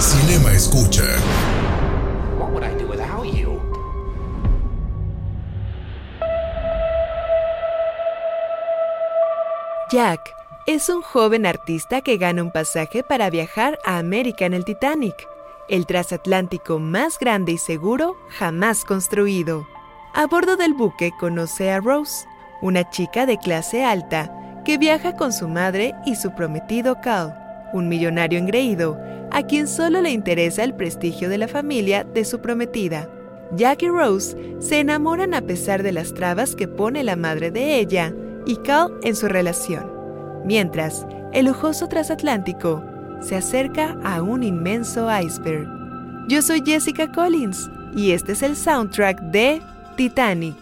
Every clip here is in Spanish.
Cinema Escucha. What would I do without you? Jack es un joven artista que gana un pasaje para viajar a América en el Titanic, el transatlántico más grande y seguro jamás construido. A bordo del buque conoce a Rose, una chica de clase alta que viaja con su madre y su prometido Cal, un millonario engreído a quien solo le interesa el prestigio de la familia de su prometida. Jack y Rose se enamoran a pesar de las trabas que pone la madre de ella y Cal en su relación, mientras el lujoso transatlántico se acerca a un inmenso iceberg. Yo soy Jessica Collins y este es el soundtrack de Titanic.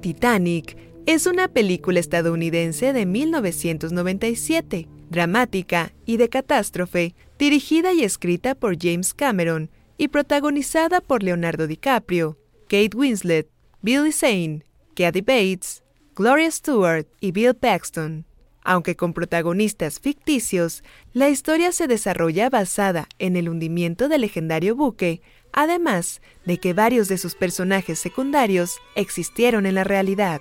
Titanic es una película estadounidense de 1997, dramática y de catástrofe, dirigida y escrita por James Cameron y protagonizada por Leonardo DiCaprio, Kate Winslet, Billy Zane, Kathy Bates, Gloria Stewart y Bill Paxton. Aunque con protagonistas ficticios, la historia se desarrolla basada en el hundimiento del legendario buque, además de que varios de sus personajes secundarios existieron en la realidad.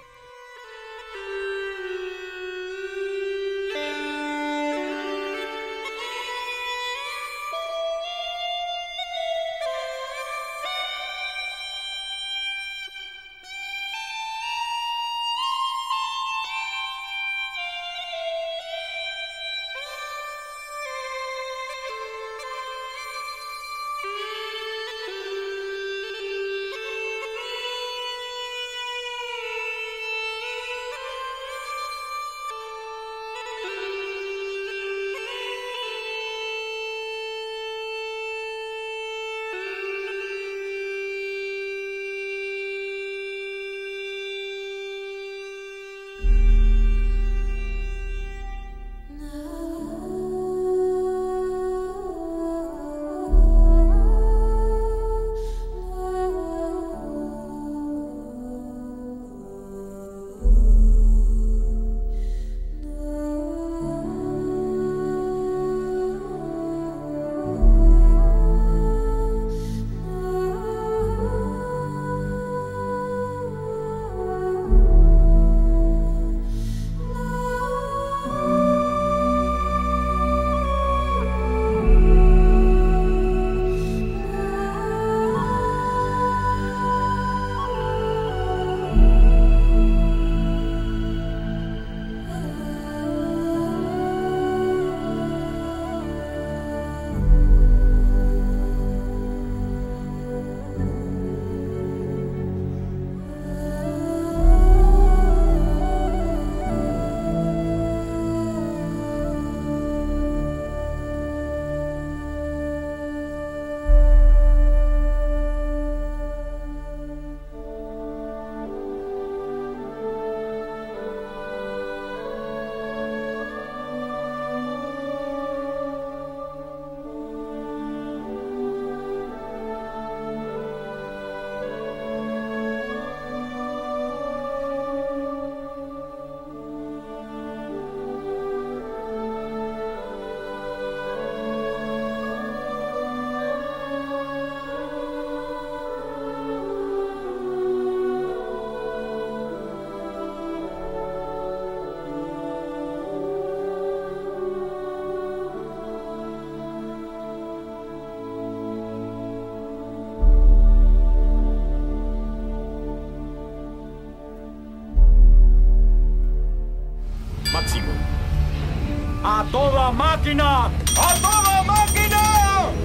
Máquina! ¡A toda máquina!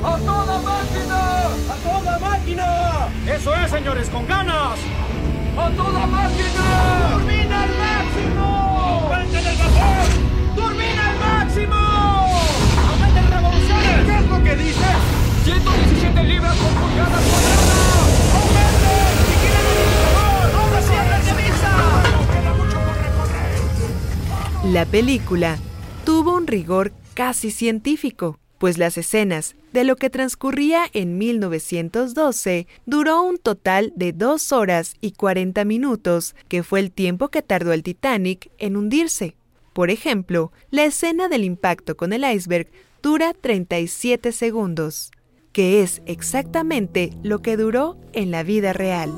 ¡A toda máquina! ¡A toda máquina! ¡Eso es, señores, con ganas! ¡A toda máquina! ¡Turbina al máximo! ¡Aumenten el vapor! ¡Turbina al máximo! ¡Aumenten revoluciones! ¿Qué es lo que dice? 117 libras por pulgada cuadrada. ¡Aumenten! ¡Y quieren! ¡Ahora cierren de vista! ¡Queda mucho por recorrer! La película tuvo un rigor casi científico, pues las escenas de lo que transcurría en 1912 duró un total de 2 horas y 40 minutos, que fue el tiempo que tardó el Titanic en hundirse. Por ejemplo, la escena del impacto con el iceberg dura 37 segundos, que es exactamente lo que duró en la vida real.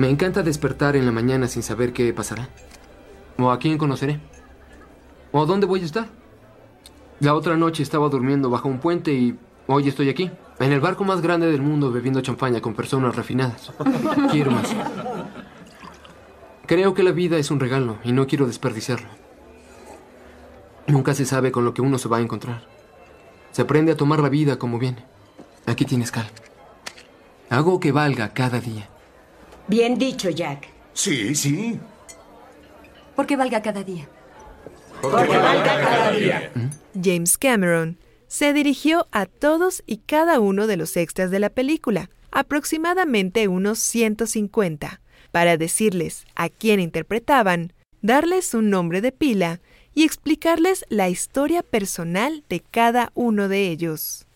Me encanta despertar en la mañana sin saber qué pasará. O a quién conoceré. O dónde voy a estar. La otra noche estaba durmiendo bajo un puente y hoy estoy aquí, en el barco más grande del mundo bebiendo champaña con personas refinadas. Quiero más. Creo que la vida es un regalo y no quiero desperdiciarlo. Nunca se sabe con lo que uno se va a encontrar. Se aprende a tomar la vida como viene. Aquí tienes cal. Hago que valga cada día. Bien dicho, Jack. Sí, sí. Porque valga cada día. Porque valga cada día. James Cameron se dirigió a todos y cada uno de los extras de la película, aproximadamente unos 150, para decirles a quién interpretaban, darles un nombre de pila y explicarles la historia personal de cada uno de ellos.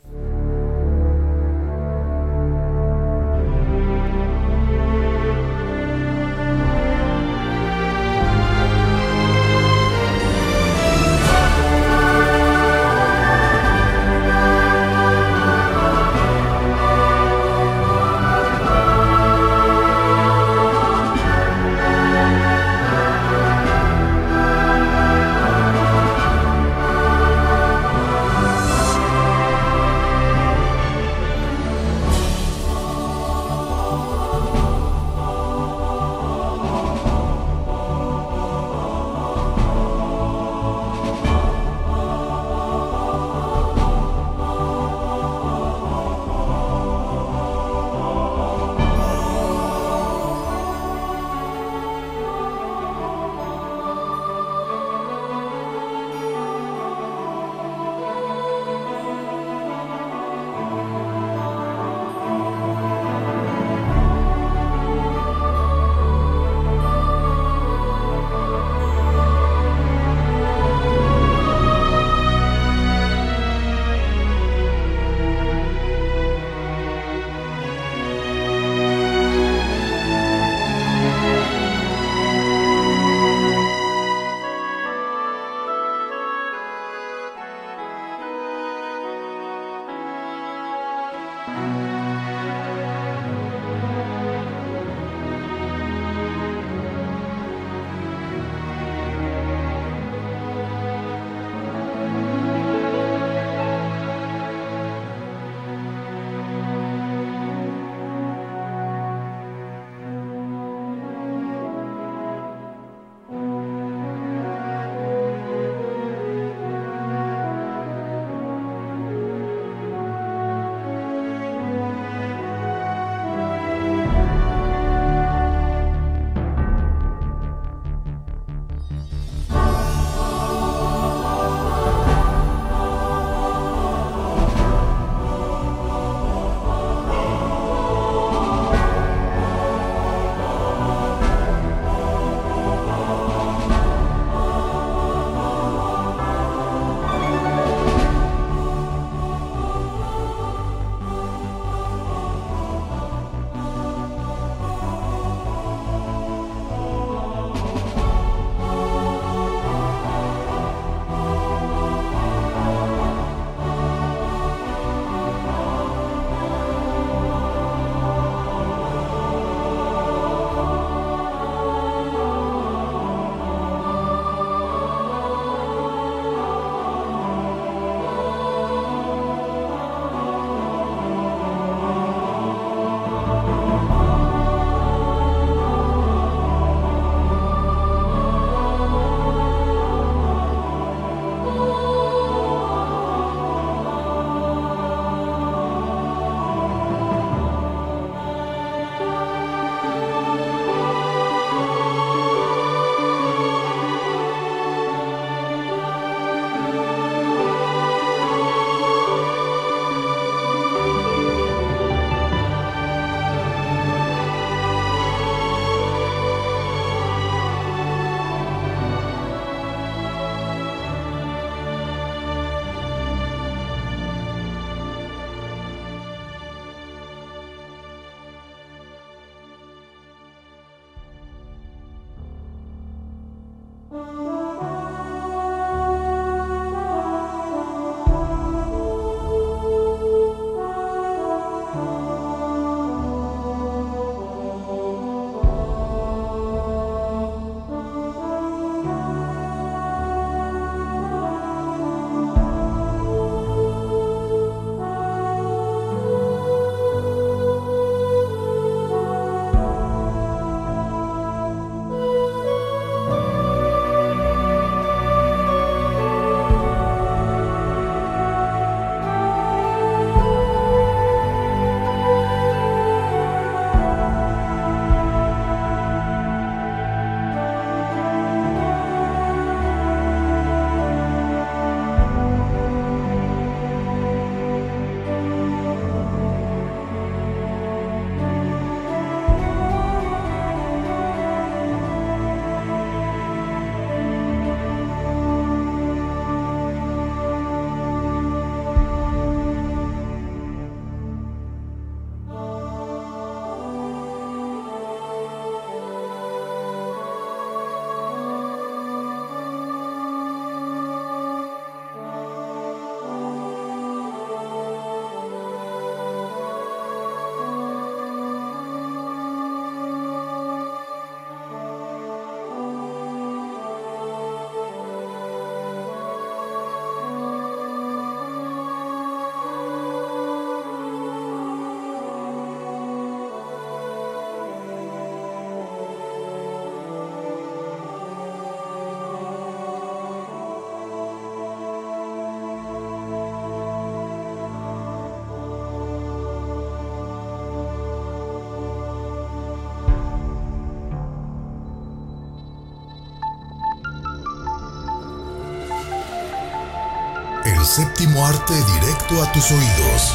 El séptimo arte directo a tus oídos.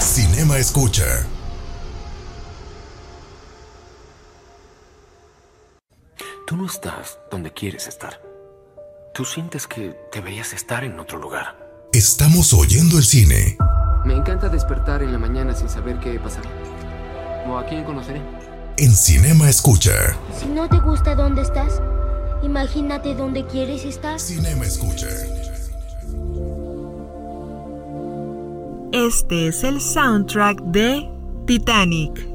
Cinema Escucha. Tú no estás donde quieres estar. Tú sientes que deberías estar en otro lugar. Estamos oyendo el cine. Me encanta despertar en la mañana sin saber qué pasará. ¿O a quién conoceré? En Cinema Escucha. Si no te gusta dónde estás, imagínate dónde quieres estar. Cinema Escucha. Este es el soundtrack de Titanic.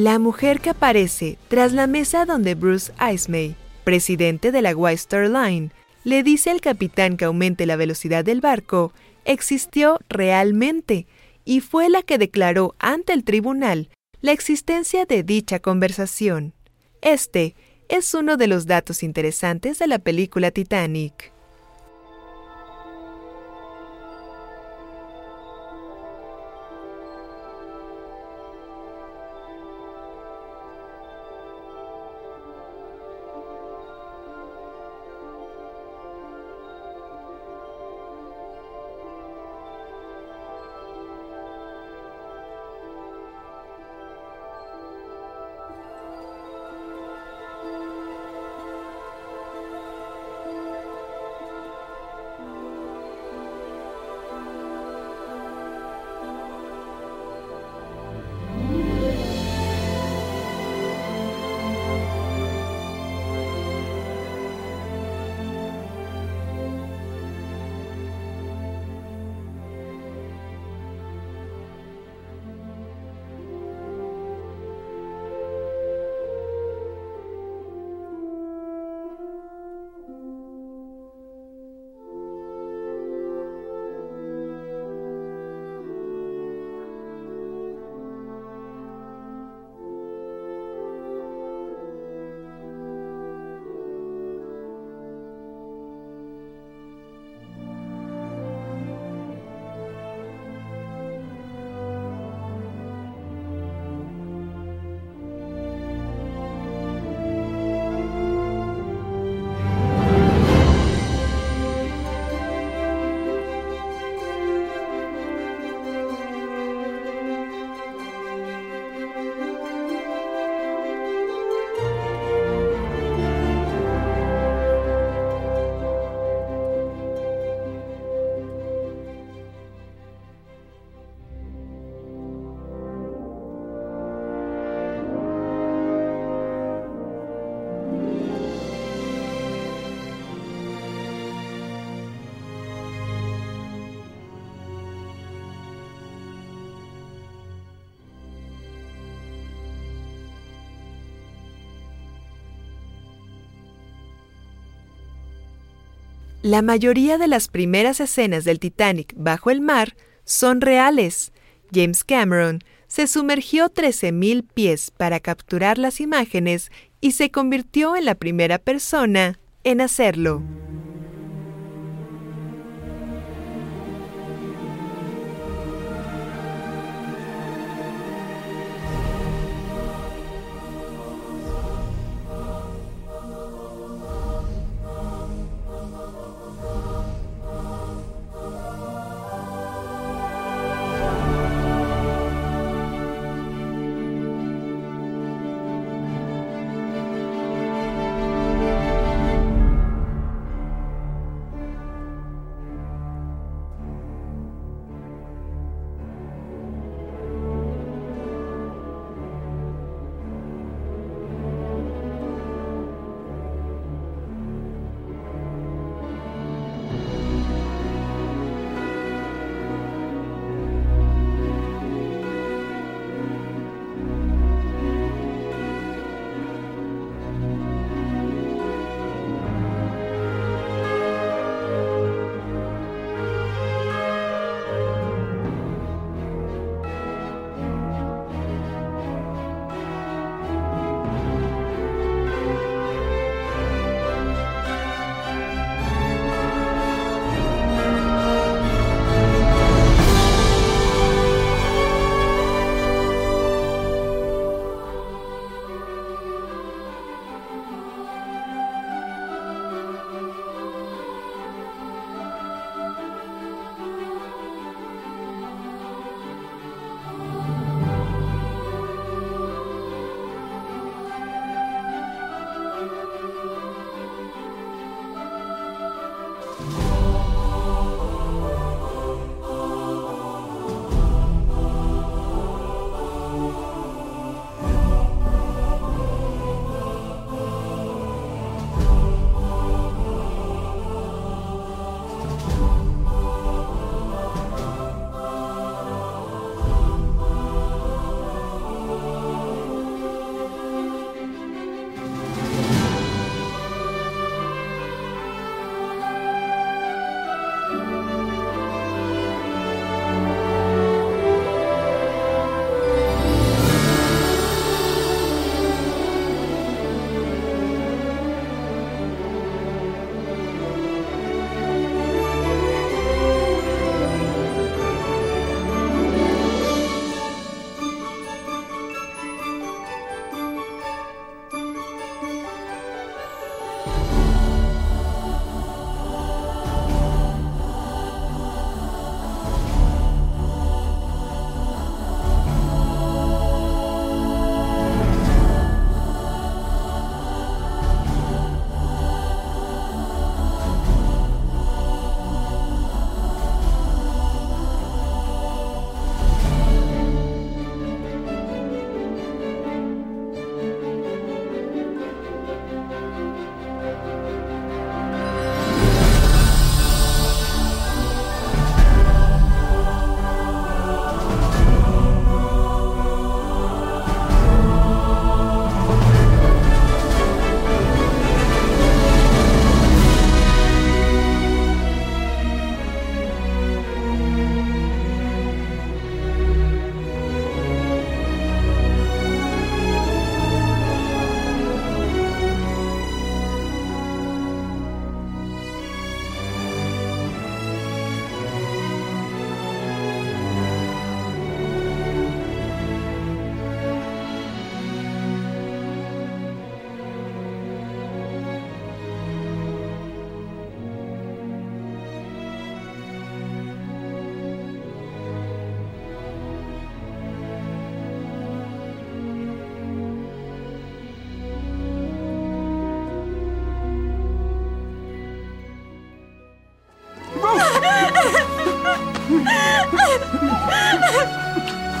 La mujer que aparece tras la mesa donde Bruce Ismay, presidente de la White Star Line, le dice al capitán que aumente la velocidad del barco, existió realmente y fue la que declaró ante el tribunal la existencia de dicha conversación. Este es uno de los datos interesantes de la película Titanic. La mayoría de las primeras escenas del Titanic bajo el mar son reales. James Cameron se sumergió 13.000 pies para capturar las imágenes y se convirtió en la primera persona en hacerlo.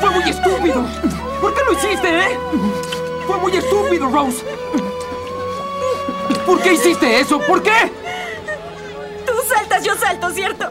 ¡Fue muy estúpido! ¿Por qué lo hiciste, eh? ¡Fue muy estúpido, Rose! ¿Por qué hiciste eso? ¿Por qué? Tú saltas, yo salto, ¿cierto?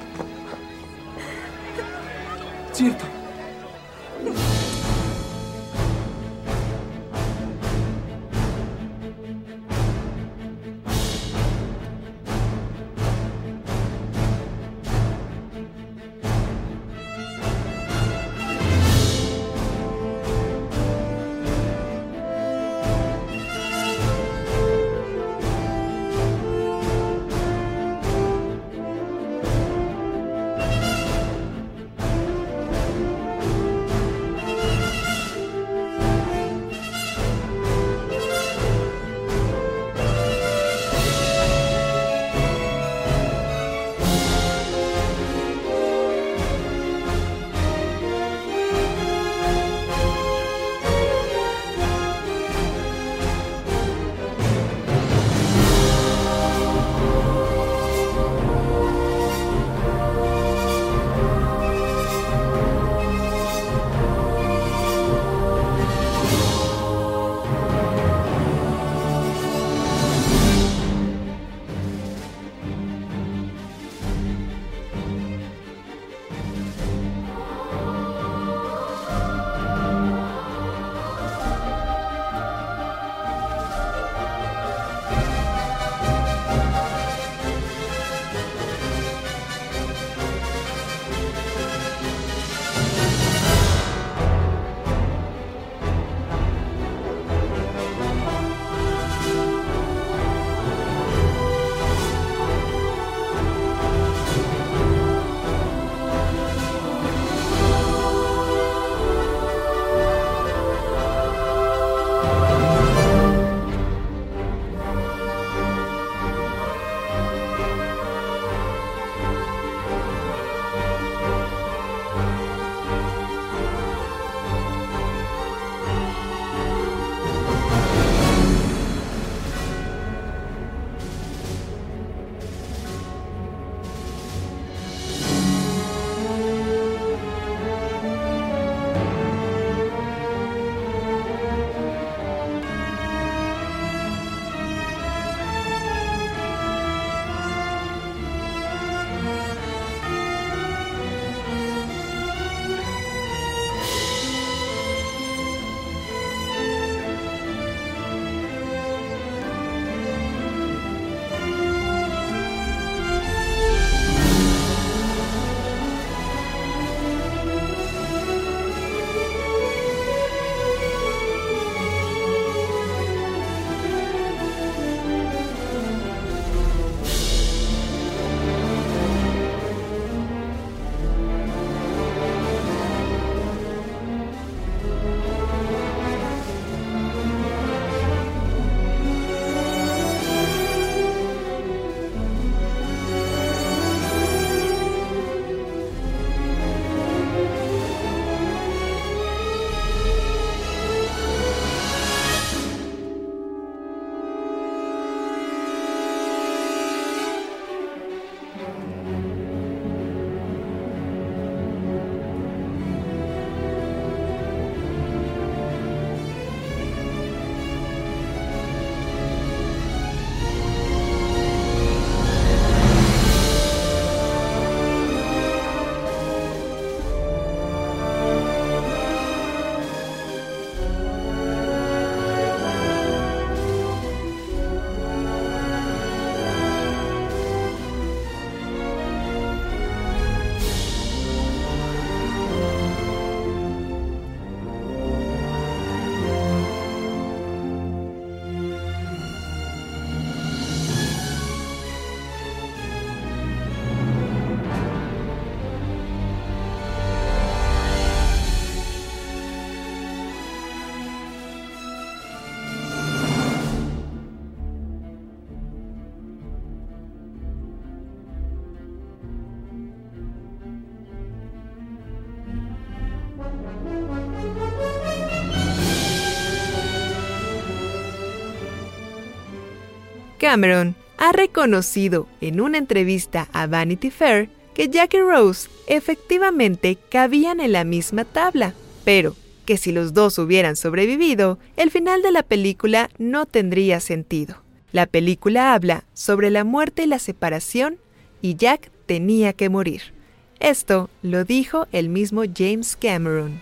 Cameron ha reconocido en una entrevista a Vanity Fair que Jack y Rose efectivamente cabían en la misma tabla, pero que si los dos hubieran sobrevivido, el final de la película no tendría sentido. La película habla sobre la muerte y la separación y Jack tenía que morir. Esto lo dijo el mismo James Cameron.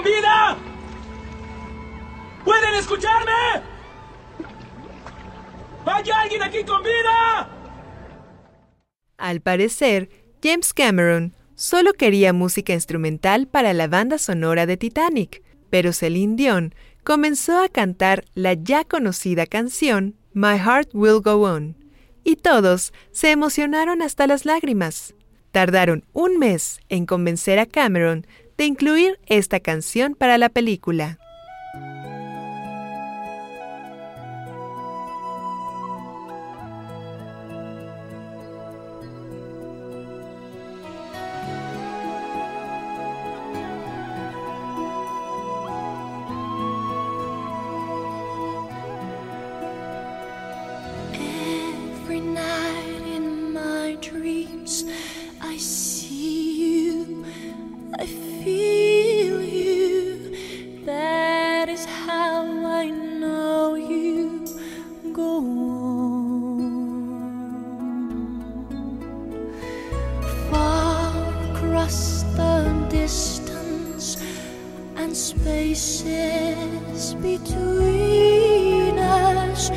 Con vida? ¿Pueden escucharme? ¿Hay alguien aquí con vida? Al parecer, James Cameron solo quería música instrumental para la banda sonora de Titanic, pero Celine Dion comenzó a cantar la ya conocida canción My Heart Will Go On, y todos se emocionaron hasta las lágrimas. Tardaron un mes en convencer a Cameron de incluir esta canción para la película. The distance and spaces between us.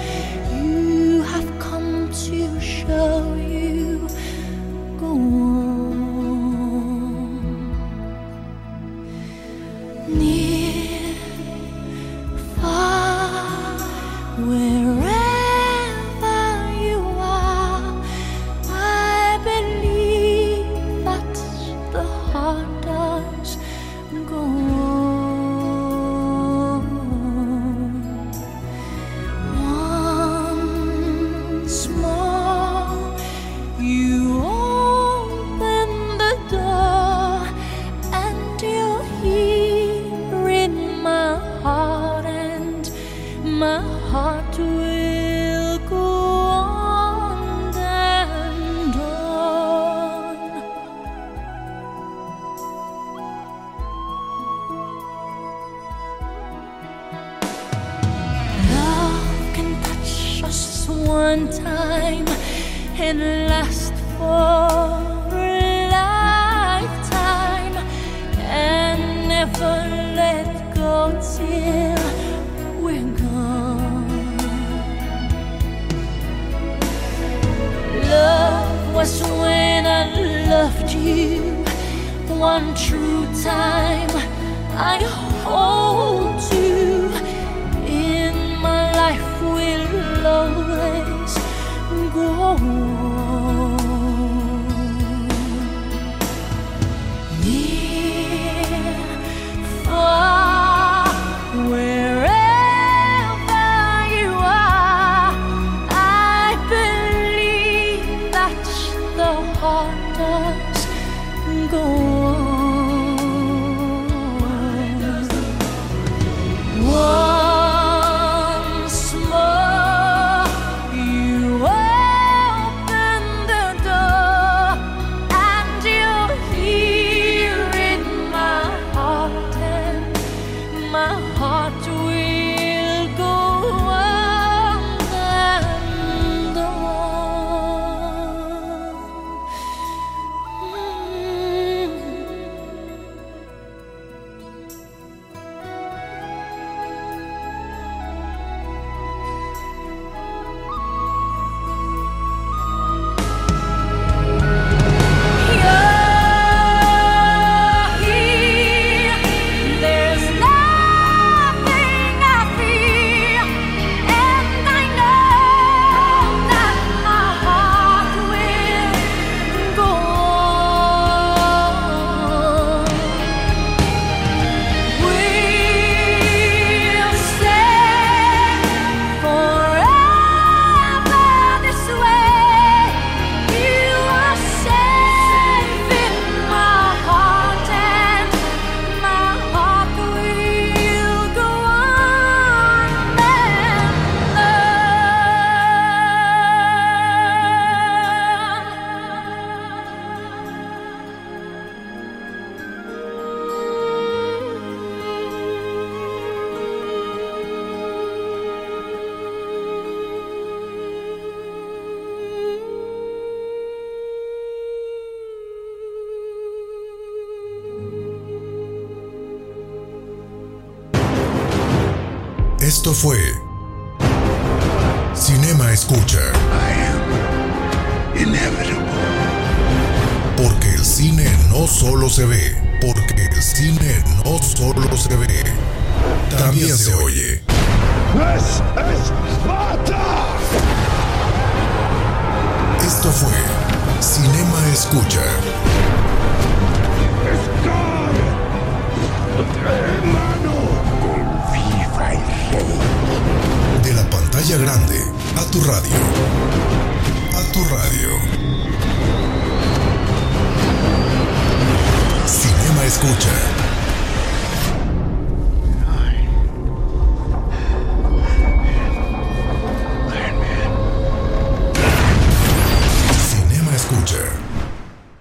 Fue